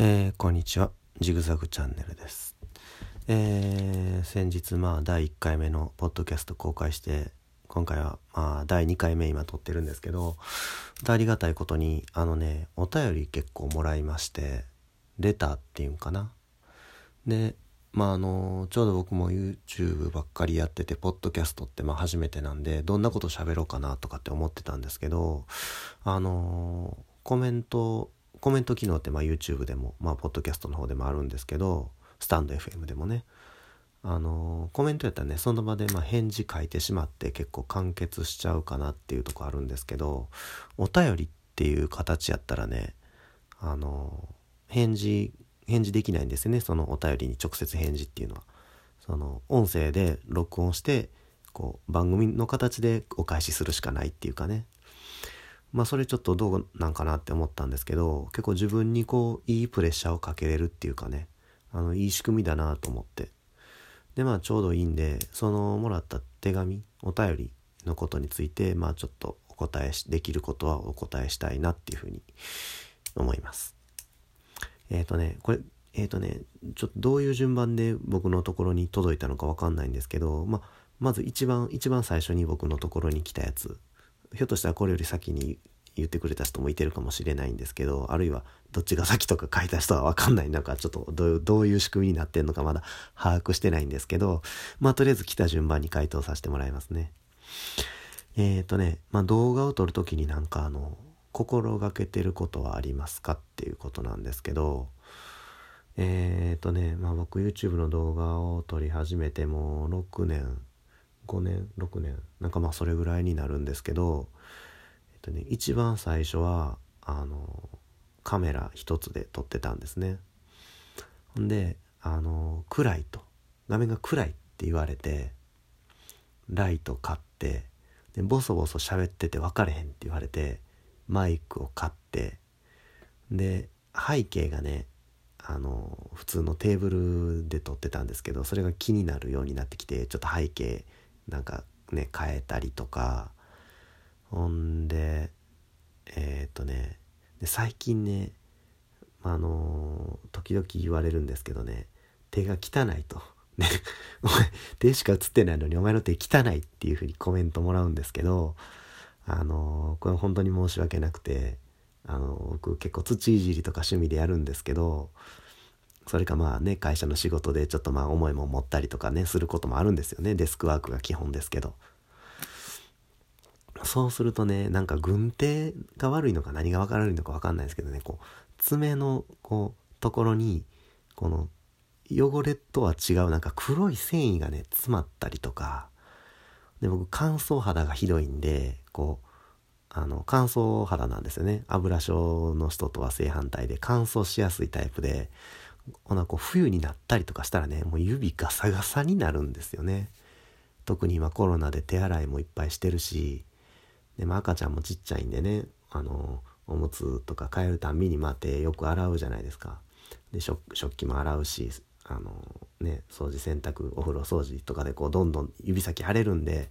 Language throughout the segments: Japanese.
えー、こんにちは。ジグザグチャンネルです。えー、先日まあ第1回目のポッドキャスト公開して今回はまあ第2回目今撮ってるんですけどありがたいことにあのねお便り結構もらいましてレターっていうんかな。でまああのちょうど僕も YouTube ばっかりやっててポッドキャストってまあ初めてなんでどんなこと喋ろうかなとかって思ってたんですけどあのコメントコメント機能ってまあ YouTube でも、まあ、ポッドキャストの方でもあるんですけど、スタンド FM でもね、あのコメントやったらね、その場でま返事書いてしまって結構完結しちゃうかなっていうとこあるんですけど、お便りっていう形やったらね、あの返事、返事できないんですよね、そのお便りに直接返事っていうのは。その音声で録音して、こう番組の形でお返しするしかないっていうかね。まあそれちょっとどうなんかなって思ったんですけど結構自分にこういいプレッシャーをかけれるっていうかねあのいい仕組みだなと思って。でまあちょうどいいんでそのもらった手紙お便りのことについてまあちょっとお答えできることはお答えしたいなっていうふうに思います。えっ、ー、とねこれえっ、ー、とねちょっとどういう順番で僕のところに届いたのかわかんないんですけどまあまず一番一番最初に僕のところに来たやつひょっとしたらこれより先に言ってくれた人もいてるかもしれないんですけどあるいはどっちが先とか書いた人は分かんないなんかちょっとどういう仕組みになってんのかまだ 把握してないんですけどまあとりあえず来た順番に回答させてもらいますね。えっ、ー、とね、まあ、動画を撮る時になんかあの心がけてることはありますかっていうことなんですけどえっ、ー、とねまあ僕 YouTube の動画を撮り始めてもう6年5年6年なんかまあそれぐらいになるんですけど、えっとね、一番最初はあのカメラ一つで撮ってたんですね。ほんであの暗いと。画面が暗いって言われてライト買ってでボソボソ喋ってて分かれへんって言われてマイクを買ってで背景がねあの普通のテーブルで撮ってたんですけどそれが気になるようになってきてちょっと背景なんかね変えたりとかほんでえー、とねで最近ねあのー、時々言われるんですけどね手が汚いと。ね、お前手しか映ってないのにお前の手汚いっていう風にコメントもらうんですけどあのー、これ本当に申し訳なくてあの僕結構土いじりとか趣味でやるんですけどそれかまあね、会社の仕事でちょっとまあ思いも持ったりとかね、することもあるんですよね。デスクワークが基本ですけど。そうするとね、なんか軍手が悪いのか何が悪いのかわかんないですけどね、こう、爪のこう、ところに、この、汚れとは違うなんか黒い繊維がね、詰まったりとか、で、僕乾燥肌がひどいんで、こう、あの、乾燥肌なんですよね。油症の人とは正反対で乾燥しやすいタイプで、なこう冬になったりとかしたらねもう指ガサガサになるんですよね。特に今コロナで手洗いもいっぱいしてるし。で、まあ、赤ちゃんもちっちゃいんでねあのおむつとか変えるたんびにまあ手よく洗うじゃないですか。で食器も洗うしあのね掃除洗濯お風呂掃除とかでこうどんどん指先腫れるんで。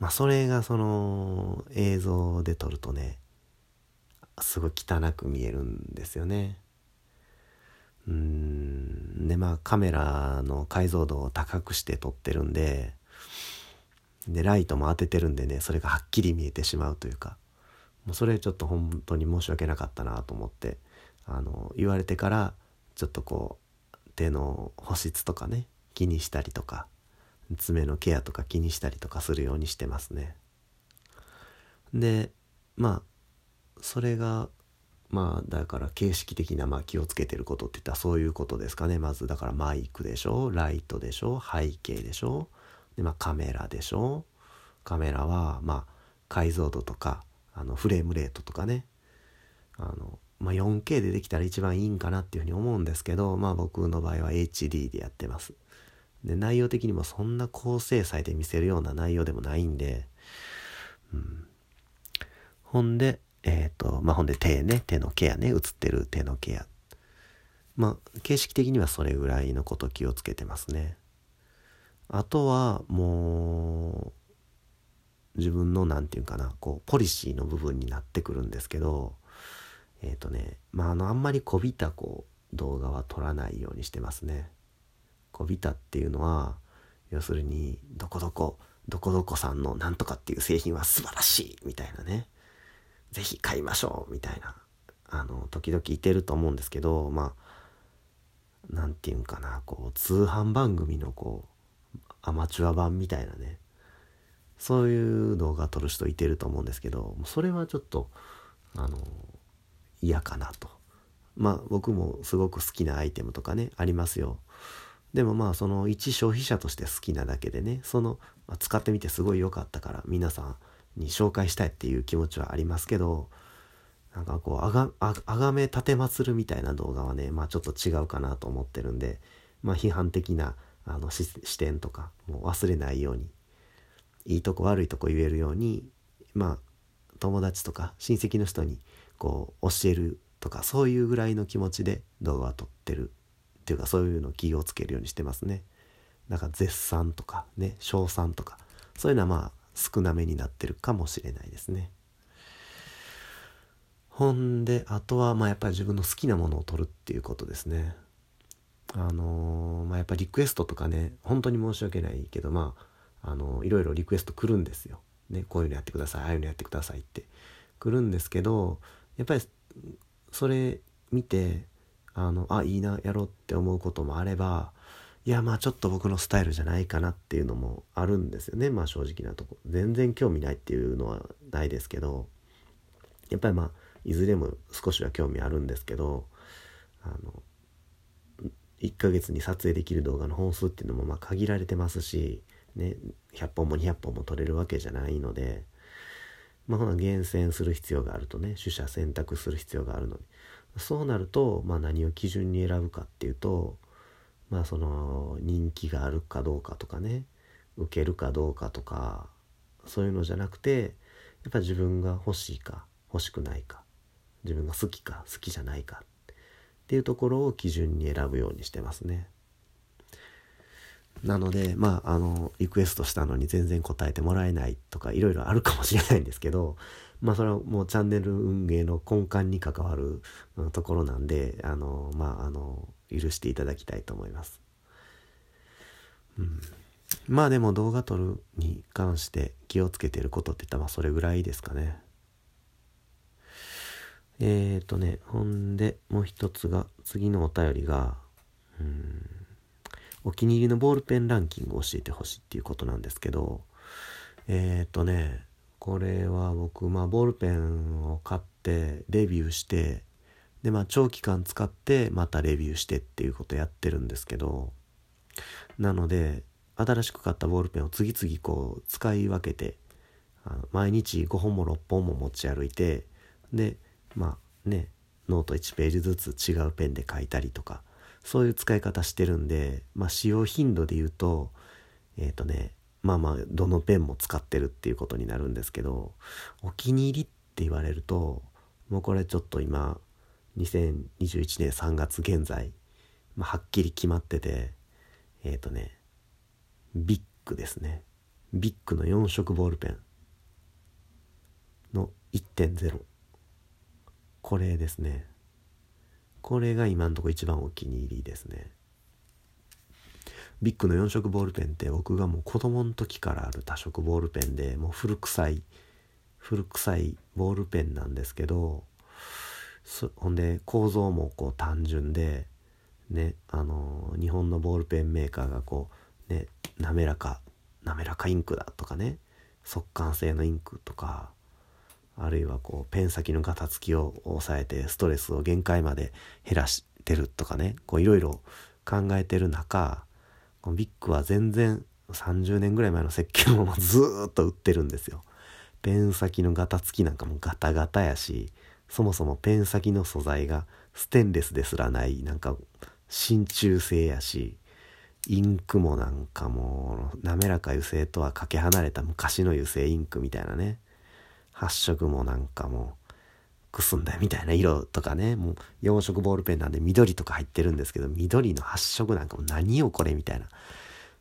まあそれがその映像で撮るとねすごい汚く見えるんですよね。うん。でまあカメラの解像度を高くして撮ってるんででライトも当ててるんでねそれがはっきり見えてしまうというかもうそれちょっと本当に申し訳なかったなと思ってあの言われてからちょっとこう手の保湿とかね気にしたりとか爪のケアとか気にしたりとかするようにしてますね。でまあそれがまあだから形式的なま気をつけてることって言ったらそういうことですかね。まずだからマイクでしょライトでしょ背景でしょでまあカメラでしょカメラはま解像度とかあのフレームレートとかね。あの、まあ、4K でできたら一番いいんかなっていうふうに思うんですけどまあ僕の場合は HD でやってます。で内容的にもそんな高精細で見せるような内容でもないんで、うん、ほんでえっ、ー、と、まあ、ほんで手ね、手のケアね、映ってる手のケア。まあ、形式的にはそれぐらいのこと気をつけてますね。あとは、もう、自分の、なんていうかな、こう、ポリシーの部分になってくるんですけど、えっ、ー、とねまああのあんまりこびたこう動画は撮らないようにしてますね。こびたっていうのは要するにどこどこどこどこさんのなんとかっていう製品は素晴らしいみたいなね是非買いましょうみたいなあの時々いてると思うんですけどまあ何て言うんかなこう通販番組のこうアマチュア版みたいなねそういう動画撮る人いてると思うんですけどそれはちょっとあの嫌かなと。まあ僕もすごく好きなアイテムとかねありますよ。でもまあその一消費者として好きなだけでねその、まあ、使ってみてすごい良かったから皆さんに紹介したいっていう気持ちはありますけどなんかこうあがああがめ立てまつるみたいな動画はねまあちょっと違うかなと思ってるんでまあ批判的なあの視点とかもう忘れないようにいいとこ悪いとこ言えるようにまあ友達とか親戚の人にこう教えるとかそういうぐらいの気持ちで動画を撮ってるっていうかそういうのを気をつけるようにしてますね。だから絶賛とかね称賛とかそういうのはまあ少なめになってるかもしれないですね。ほんであとはまあやっぱり自分の好きなものを撮るっていうことですね。あのー、まあ、やっぱリクエストとかね本当に申し訳ないけどまあ、あのー、いろいろリクエスト来るんですよ。ね、こういうのやってくださいああいうのやってくださいって来るんですけどやっぱりそれ見てあのあいいなやろうって思うこともあればいやまあちょっと僕のスタイルじゃないかなっていうのもあるんですよね。まあ正直なとこ。全然興味ないっていうのはないですけど。やっぱりまあいずれも少しは興味あるんですけどあの1ヶ月に撮影できる動画の本数っていうのもまあ限られてますし、ね、100本も200本も撮れるわけじゃないので、まあ、ほな厳選する必要があるとね取捨選択する必要があるので。そうなると、まあ、何を基準に選ぶかっていうとまあその人気があるかどうかとかね受けるかどうかとかそういうのじゃなくてやっぱ自分が欲しいか欲しくないか自分が好きか好きじゃないかっていうところを基準に選ぶようにしてますね。なのでまああのリクエストしたのに全然答えてもらえないとかいろいろあるかもしれないんですけどまあそれはもうチャンネル運営の根幹に関わるところなんであのまああの許していただきたいと思います。うん、まあでも動画撮るに関して気をつけてることって言ったらまあそれぐらいですかね。えっ、ー、とね、ほんで、もう一つが、次のお便りが、うん、お気に入りのボールペンランキングを教えてほしいっていうことなんですけど、えっ、ー、とね、これは僕、まあ、ボールペンを買って、レビューして、で、まあ、長期間使って、またレビューしてっていうことやってるんですけど、なので、新しく買ったボールペンを次々こう、使い分けて、あの毎日5本も6本も持ち歩いて、で、まあねノート1ページずつ違うペンで書いたりとかそういう使い方してるんで、まあ、使用頻度で言うとえっ、ー、とねまあまあどのペンも使ってるっていうことになるんですけどお気に入りって言われるともうこれちょっと今2021年3月現在、まあ、はっきり決まっててえっ、ー、とねビッグですね。ビッグの4色ボールペンの1.0これですね。これが今んとこ一番お気に入りですね。ビッグの4色ボールペンって僕がもう子供の時からある多色ボールペンでもう古臭い古臭いボールペンなんですけどほんで構造もこう単純でねあの日本のボールペンメーカーがこうね滑らか滑らかインクだとかね速乾性のインクとかあるいはこうペン先のガタつきを抑えてストレスを限界まで減らしてるとかねこういろいろ考えてる中このビッグは全然30年ぐらい前の石鹸をずっと売ってるんですよ。ペン先のガタつきなんかもガタガタやしそもそもペン先の素材がステンレスですらないなんか真鍮製やしインクもなんかもう滑らか油性とはかけ離れた昔の油性インクみたいなね発色もなんかもうくすんだみたいな色とかね。もう4色ボールペンなんで緑とか入ってるんですけど緑の発色なんかも何よこれみたいな。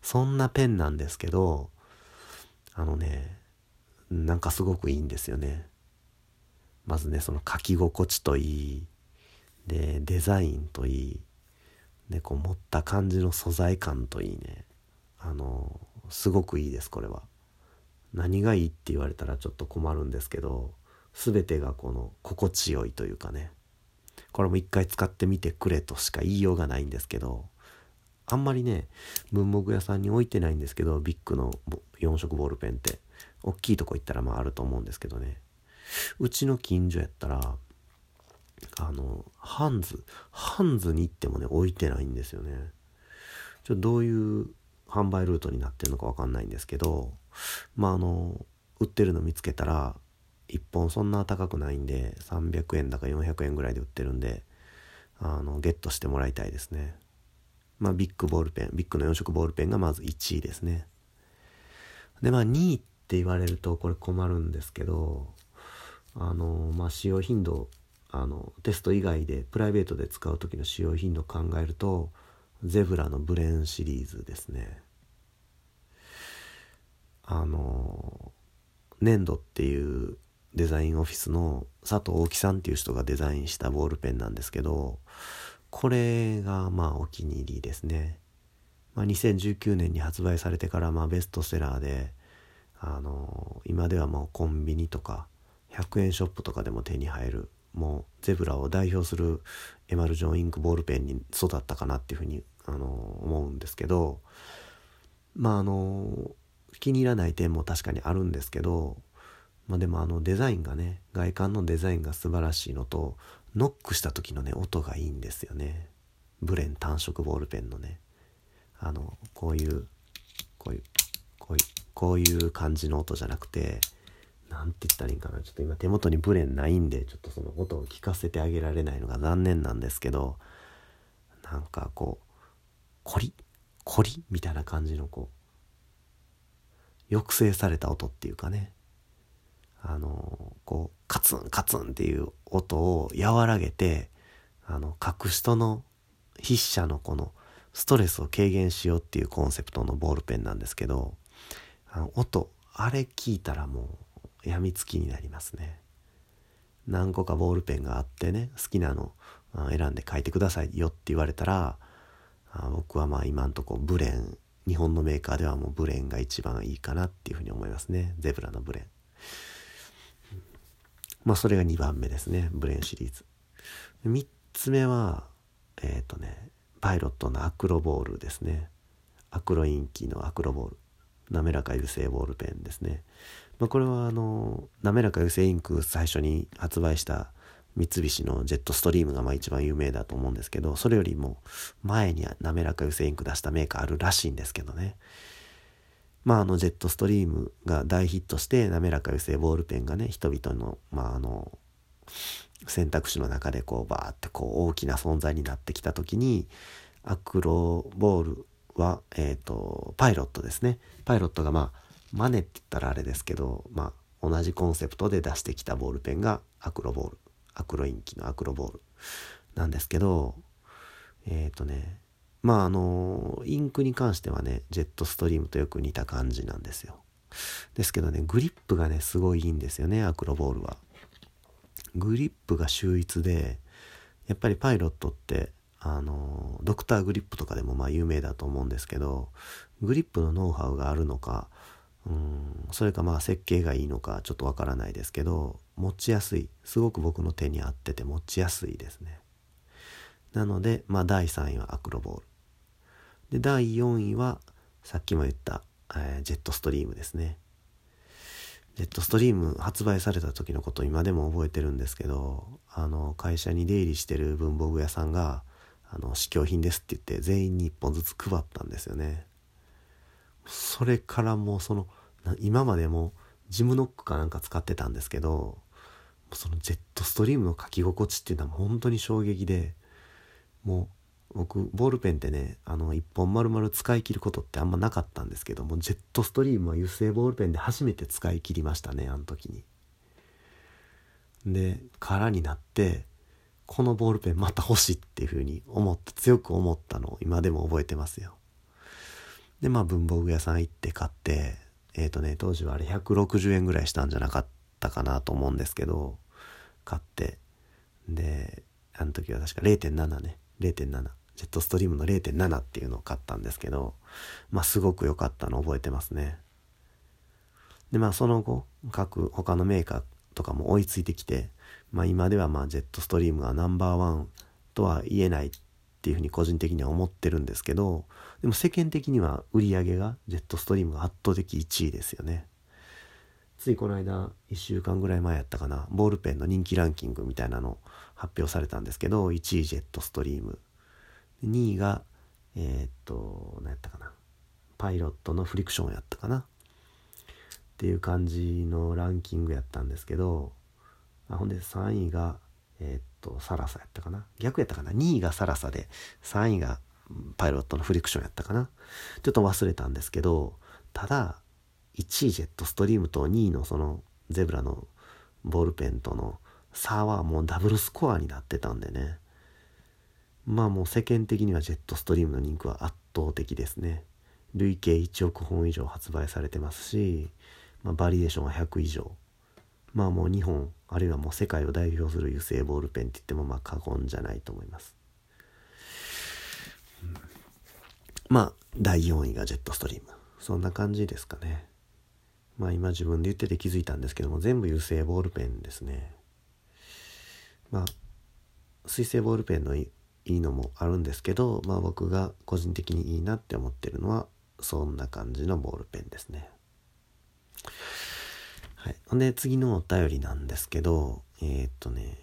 そんなペンなんですけどあのねなんかすごくいいんですよね。まずねその書き心地といい。でデザインといい。でこう持った感じの素材感といいね。あのすごくいいですこれは。何がいいって言われたらちょっと困るんですけど全てがこの心地よいというかね。これも一回使ってみてくれとしか言いようがないんですけどあんまりね文房具屋さんに置いてないんですけどビッグの4色ボールペンって大きいとこ行ったらまああると思うんですけどね。うちの近所やったらあのハンズハンズに行ってもね置いてないんですよね。ちょっとどういう販売ルートになってるのか分かんないんですけどまああの売ってるの見つけたら1本そんな高くないんで300円だか400円ぐらいで売ってるんであのゲットしてもらいたいですね。まあビッグボールペンビッグの4色ボールペンがまず1位ですね。でまあ2位って言われるとこれ困るんですけどあのまあ使用頻度あのテスト以外でプライベートで使う時の使用頻度を考えるとゼブラのブレンシリーズですね。あの粘土っていうデザインオフィスの佐藤大樹さんっていう人がデザインしたボールペンなんですけどこれがまあお気に入りですね、まあ、2019年に発売されてからまあベストセラーであの今ではもうコンビニとか100円ショップとかでも手に入るもうゼブラを代表するエマルジョンインクボールペンに育ったかなっていうふうにあの思うんですけどまああの気に入らない点も確かにあるんですけど、まあ、でもあのデザインがね外観のデザインが素晴らしいのとノックした時のね音がいいんですよね。ブレン単色ボールペンのね。あのこういうこういうこういうこういう感じの音じゃなくて何て言ったらいいんかな。ちょっと今手元にブレンないんでちょっとその音を聞かせてあげられないのが残念なんですけどなんかこうコリコリみたいな感じのこう抑制された音っていうかね。あのこうカツンカツンっていう音を和らげてあの書く人の筆者のこのストレスを軽減しようっていうコンセプトのボールペンなんですけどあの音あれ聞いたらもうやみつきになりますね。何個かボールペンがあってね好きなの選んで書いてくださいよって言われたら僕はまあ今んとこブレン日本のメーカーではもうブレンが一番いいかなっていうふうに思いますね。ゼブラのブレン。まあそれが2番目ですねブレンシリーズ。3つ目はえっ、ー、とねパイロットのアクロボールですね。アクロインキーのアクロボール。滑らか油性ボールペンですね。まあ、これはあの滑らか油性インク最初に発売した三菱のジェットストリームがまあ一番有名だと思うんですけどそれよりも前に滑らか油性インク出したメーカーあるらしいんですけどね。まああのジェットストリームが大ヒットして滑らか油性ボールペンがね人々のまああの選択肢の中でこうバーってこう大きな存在になってきた時にアクロボールはえっ、ー、とパイロットですね。パイロットがまあマネって言ったらあれですけど、まあ、同じコンセプトで出してきたボールペンがアクロボール。アクロインキのアクロボールなんですけどえっ、ー、とねまああのインクに関してはねジェットストリームとよく似た感じなんですよ。ですけどねグリップがねすごいいいんですよねアクロボールは。グリップが秀逸でやっぱりパイロットってあのドクターグリップとかでもまあ有名だと思うんですけどグリップのノウハウがあるのかうんそれかまあ設計がいいのかちょっとわからないですけど持ちやすい。すごく僕の手に合ってて持ちやすいですね。なのでまあ第3位はアクロボール。で第4位はさっきも言った、えー、ジェットストリームですね。ジェットストリーム発売された時のこと今でも覚えてるんですけどあの会社に出入りしてる文房具屋さんがあの試供品ですって言って全員に1本ずつ配ったんですよね。それからもうその今までもジムノックかなんか使ってたんですけどそのジェットストリームの書き心地っていうのは本当に衝撃でもう僕ボールペンってねあの1本丸々使い切ることってあんまなかったんですけどもジェットストリームは油性ボールペンで初めて使い切りましたねあの時に。で空になってこのボールペンまた欲しいっていうふうに思って強く思ったのを今でも覚えてますよ。でまあ文房具屋さん行って買ってえっ、ー、とね当時はあれ160円ぐらいしたんじゃなかったかなと思うんですけど買ってであの時は確か0.7ね0.7ジェットストリームの0.7っていうのを買ったんですけどまあすごく良かったの覚えてますね。でまあその後各他のメーカーとかも追いついてきてまあ今ではまあジェットストリームがナンバーワンとは言えないっていうふうに個人的には思ってるんですけどでも世間的には売り上げがジェットストリームが圧倒的1位ですよね。ついこの間1週間ぐらい前やったかなボールペンの人気ランキングみたいなの発表されたんですけど1位ジェットストリーム。2位がえー、っと何やったかな。パイロットのフリクションやったかな。っていう感じのランキングやったんですけどあほんで3位がえー、っとサラサやったかな。逆やったかな。2位がサラサで3位がパイロットのフリクションやったかな。ちょっと忘れたんですけどただ1位ジェットストリームと2位のそのゼブラのボールペンとの差はもうダブルスコアになってたんでね。まあもう世間的にはジェットストリームの人気は圧倒的ですね。累計1億本以上発売されてますし、まあ、バリエーションは100以上。まあもう日本あるいはもう世界を代表する油性ボールペンって言ってもまあ過言じゃないと思います、まあ第4位がジェットストリーム。そんな感じですかね。まあ今自分で言ってて気づいたんですけども全部油性ボールペンですね。まあ水性ボールペンのいいのもあるんですけどまあ僕が個人的にいいなって思ってるのはそんな感じのボールペンですねはい。ほんで、次のお便りなんですけど、えー、っとね、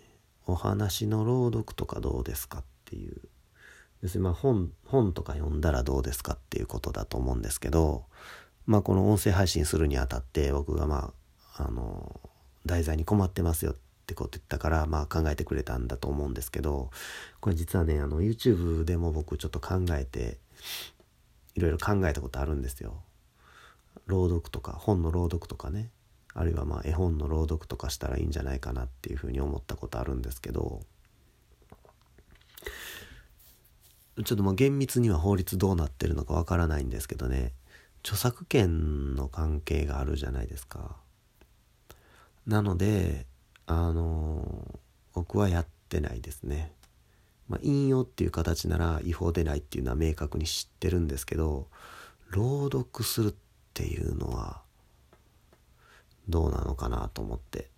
お話の朗読とかどうですかっていう、要するにまあ本、本とか読んだらどうですかっていうことだと思うんですけど、まあこの音声配信するにあたって僕がまあ、あの、題材に困ってますよってこと言ったから、まあ考えてくれたんだと思うんですけど、これ実はね、あの YouTube でも僕ちょっと考えて、いろいろ考えたことあるんですよ。朗読とか、本の朗読とかね。あるいはまあ絵本の朗読とかしたらいいんじゃないかなっていうふうに思ったことあるんですけどちょっとまあ厳密には法律どうなってるのかわからないんですけどね著作権の関係があるじゃないですか。なのであの僕はやってないですね。まあ、引用っていう形なら違法でないっていうのは明確に知ってるんですけど朗読するっていうのはどうなのかなと思って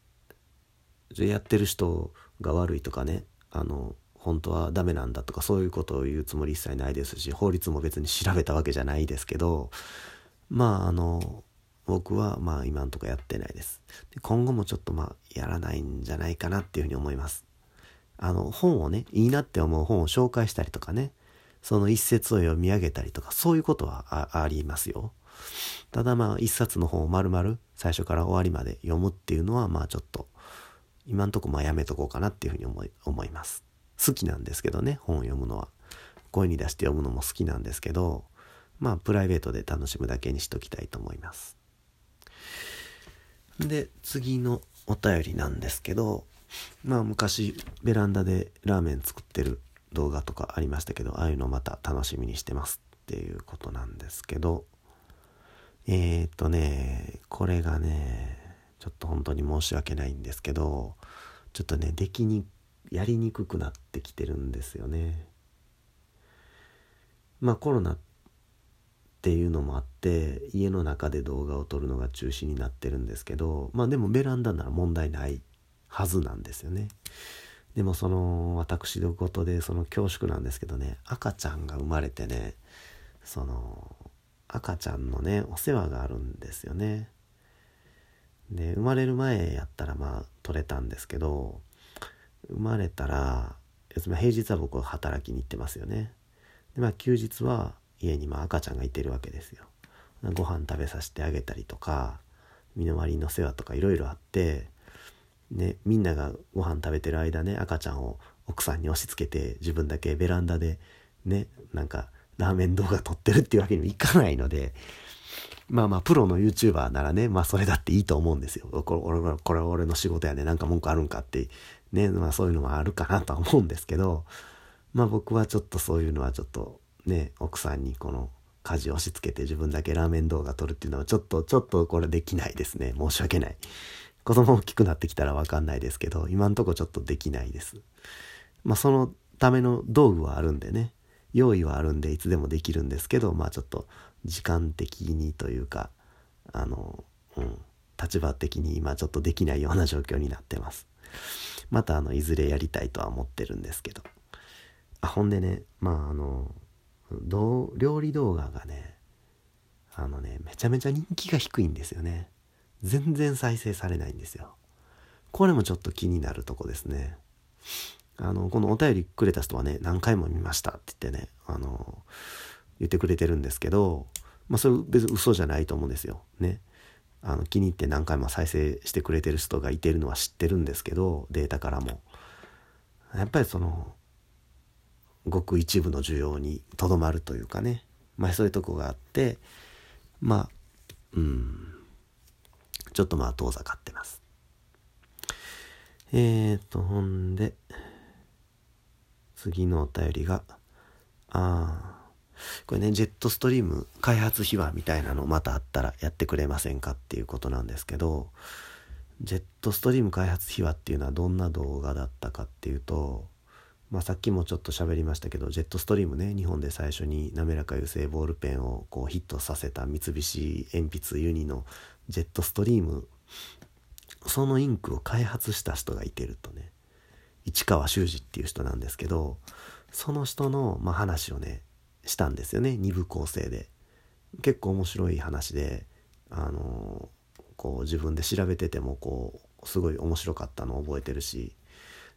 やってる人が悪いとかねあの本当はダメなんだとかそういうことを言うつもり一切ないですし法律も別に調べたわけじゃないですけどまああの僕はまあ今んとこやってないですで今後もちょっとまあやらないんじゃないかなっていうふうに思いますあの本をねいいなって思う本を紹介したりとかねその一節を読み上げたりとかそういうことはありますよただまあ一冊の本を丸々最初から終わりまで読むっていうのはまあちょっと今んとこまあやめとこうかなっていうふうに思い思います。好きなんですけどね本を読むのは声に出して読むのも好きなんですけどまあプライベートで楽しむだけにしときたいと思います。で次のお便りなんですけどまあ昔ベランダでラーメン作ってる動画とかありましたけどああいうのまた楽しみにしてますっていうことなんですけどえー、っとね、これがね、ちょっと本当に申し訳ないんですけど、ちょっとね、できに、やりにくくなってきてるんですよね。まあコロナっっていうのもあって家の中で動画を撮るのが中止になってるんですけどまあでもベランダなら問題ないはずなんですよね。でもその私のことでその恐縮なんですけどね赤ちゃんが生まれてねその赤ちゃんのねお世話があるんですよねで生まれる前やったらまあ取れたんですけど生まれたら平日は僕は働きに行ってますよねでまあ休日は家にま赤ちゃんがいてるわけですよご飯食べさせてあげたりとか身の回りの世話とかいろいろあってねみんながご飯食べてる間ね赤ちゃんを奥さんに押し付けて自分だけベランダでねなんかラーメン動画撮ってるっていうわけにもいかないので、まあまあ、プロの YouTuber ならね、まあそれだっていいと思うんですよ。これ俺これ俺の仕事やね、なんか文句あるんかって、ね、まあそういうのはあるかなとは思うんですけど、まあ僕はちょっとそういうのはちょっとね、奥さんにこの家事を押し付けて自分だけラーメン動画撮るっていうのはちょっと、ちょっとこれできないですね。申し訳ない。子供大きくなってきたら分かんないですけど今んとこちょっとできないですまあそのための道具はあるんでね用意はあるんでいつでもできるんですけどまあちょっと時間的にというかあのうん立場的に今ちょっとできないような状況になってますまたあのいずれやりたいとは思ってるんですけどあほんでねまああの料理動画がねあのねめちゃめちゃ人気が低いんですよね。全然再生されないんですよ。これもちょっと気になるとこですね。あのこのお便りくれた人はね何回も見ましたって言ってねあの言ってくれてるんですけどまあそれ別に嘘じゃないと思うんですよ。ね。あの気に入って何回も再生してくれてる人がいてるのは知ってるんですけどデータからも。やっぱりそのごく一部の需要にとどまるというかね。まあそういうとこがあってまあうん。ちょっとまあ遠ざかってます。えーとほんで次のお便りがああこれね、ジェットストリーム開発秘話みたいなのまたあったらやってくれませんかっていうことなんですけど、ジェットストリーム開発秘話っていうのはどんな動画だったかっていうと、まあ、さっきもちょっと喋りましたけどジェットストリームね日本で最初に滑らか油性ボールペンをこうヒットさせた三菱鉛筆ユニのジェットストリームそのインクを開発した人がいてるとね市川修司っていう人なんですけどその人の、まあ、話をねしたんですよね2部構成で。結構面白い話であのこう自分で調べててもこうすごい面白かったのを覚えてるし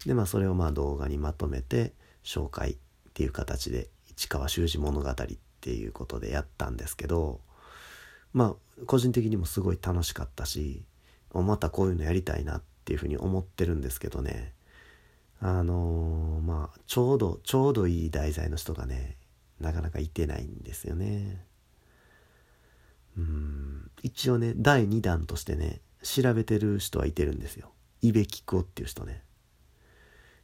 でまあそれをまあ動画にまとめて紹介っていう形で市川修司物語っていうことでやったんですけどまあ個人的にもすごい楽しかったしまたこういうのやりたいなっていうふうに思ってるんですけどねあのー、まあちょうどちょうどいい題材の人がねなかなかいてないんですよね。うん一応ね第2弾としてね調べてる人はいてるんですよ。イベキクオっていう人ね。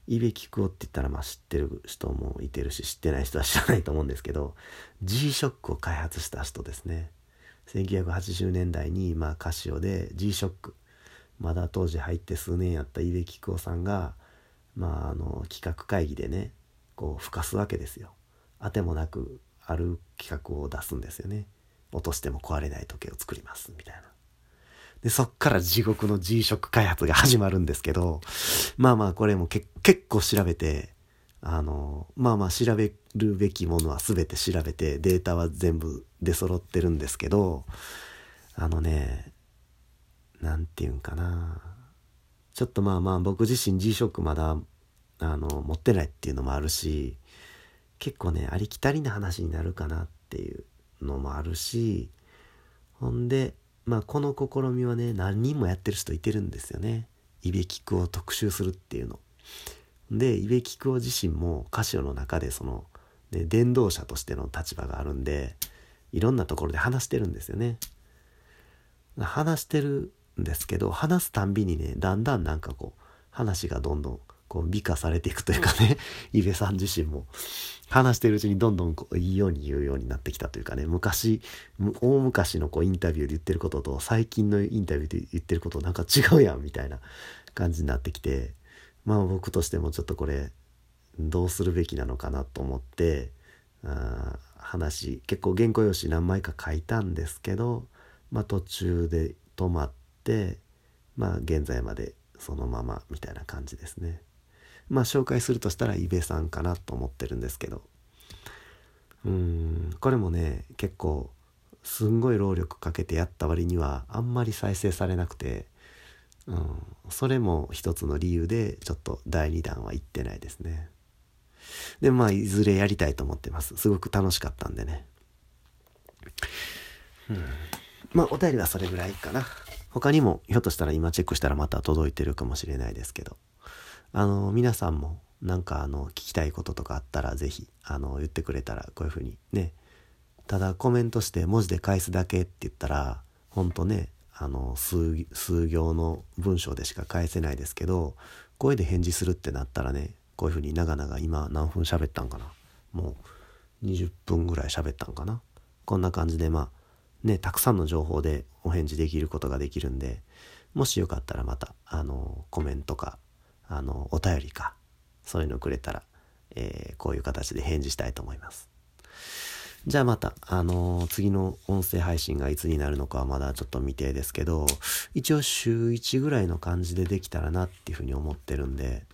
イベキクオって言ったらまあ知ってる人もいてるし知ってない人は知らないと思うんですけど G-SHOCK を開発した人ですね。1980年代にまあカシオで G-SHOCK まだ当時入って数年やったイベキクオさんがまああの企画会議でねこう吹かすわけですよ。あてもなくある企画を出すんですよね落としても壊れない時計を作りますみたいなでそっから地獄の G ショック開発が始まるんですけどまあまあこれも結構調べてあのまあまあ調べるべきものは全て調べてデータは全部出揃ってるんですけどあのね何て言うんかな。ちょっとまあまあ僕自身 G ショックまだあの持ってないっていうのもあるし結構ねありきたりな話になるかなっていうのもあるしほんでまあこの試みはね何人もやってる人いてるんですよね。イベキクを特集するっていうの。でイベキクオ自身も歌詞の中でその、ね、伝道者としての立場があるんでいろんなところで話してるんですよね。話してるんですけど話すたんびにねだんだんなんかこう話がどんどんこう美化されていくというかね、イベさん自身も話してるうちにどんどんこういいように言うようになってきたというかね、昔、大昔のこうインタビューで言ってることと最近のインタビューで言ってることなんか違うやんみたいな感じになってきて、まあ僕としてもちょっとこれどうするべきなのかなと思って、あ話結構原稿用紙何枚か書いたんですけど、まあ途中で止まって、まあ現在までそのままみたいな感じですね。まあ紹介するとしたらイベさんかなと思ってるんですけど。うんこれもね結構すんごい労力かけてやった割にはあんまり再生されなくて、うん、それも一つの理由でちょっと第2弾は行ってないですね。でまあいずれやりたいと思ってます。すごく楽しかったんでね。うんまあお便りはそれぐらいかな。他にもひょっとしたら今チェックしたらまた届いてるかもしれないですけど。あの皆さんもなんかあの聞きたいこととかあったら是非あの言ってくれたらこういうふうにねただコメントして文字で返すだけって言ったらほんとねあの数数行の文章でしか返せないですけど声で返事するってなったらねこういうふうに長々今何分喋ったんかなもう20分ぐらい喋ったんかなこんな感じでまあねたくさんの情報でお返事できることができるんでもしよかったらまた、あの、コメントか、あの、お便りか、そういうのくれたら、えー、こういう形で返事したいと思います。じゃあまた、あのー、次の音声配信がいつになるのかはまだちょっと未定ですけど、一応週1ぐらいの感じでできたらなっていうふうに思ってるんで、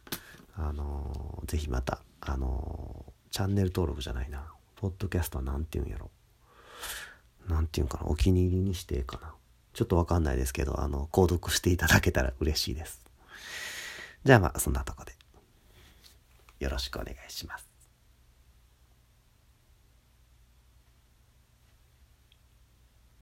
あのー、ぜひまた、あのー、チャンネル登録じゃないな。ポッドキャストは何て言うんやろ。何て言うんかな。お気に入りにしてかな。ちょっとわかんないですけど、あの、購読していただけたら嬉しいです。じゃあまあ、そんなとこで。よろしくお願いします。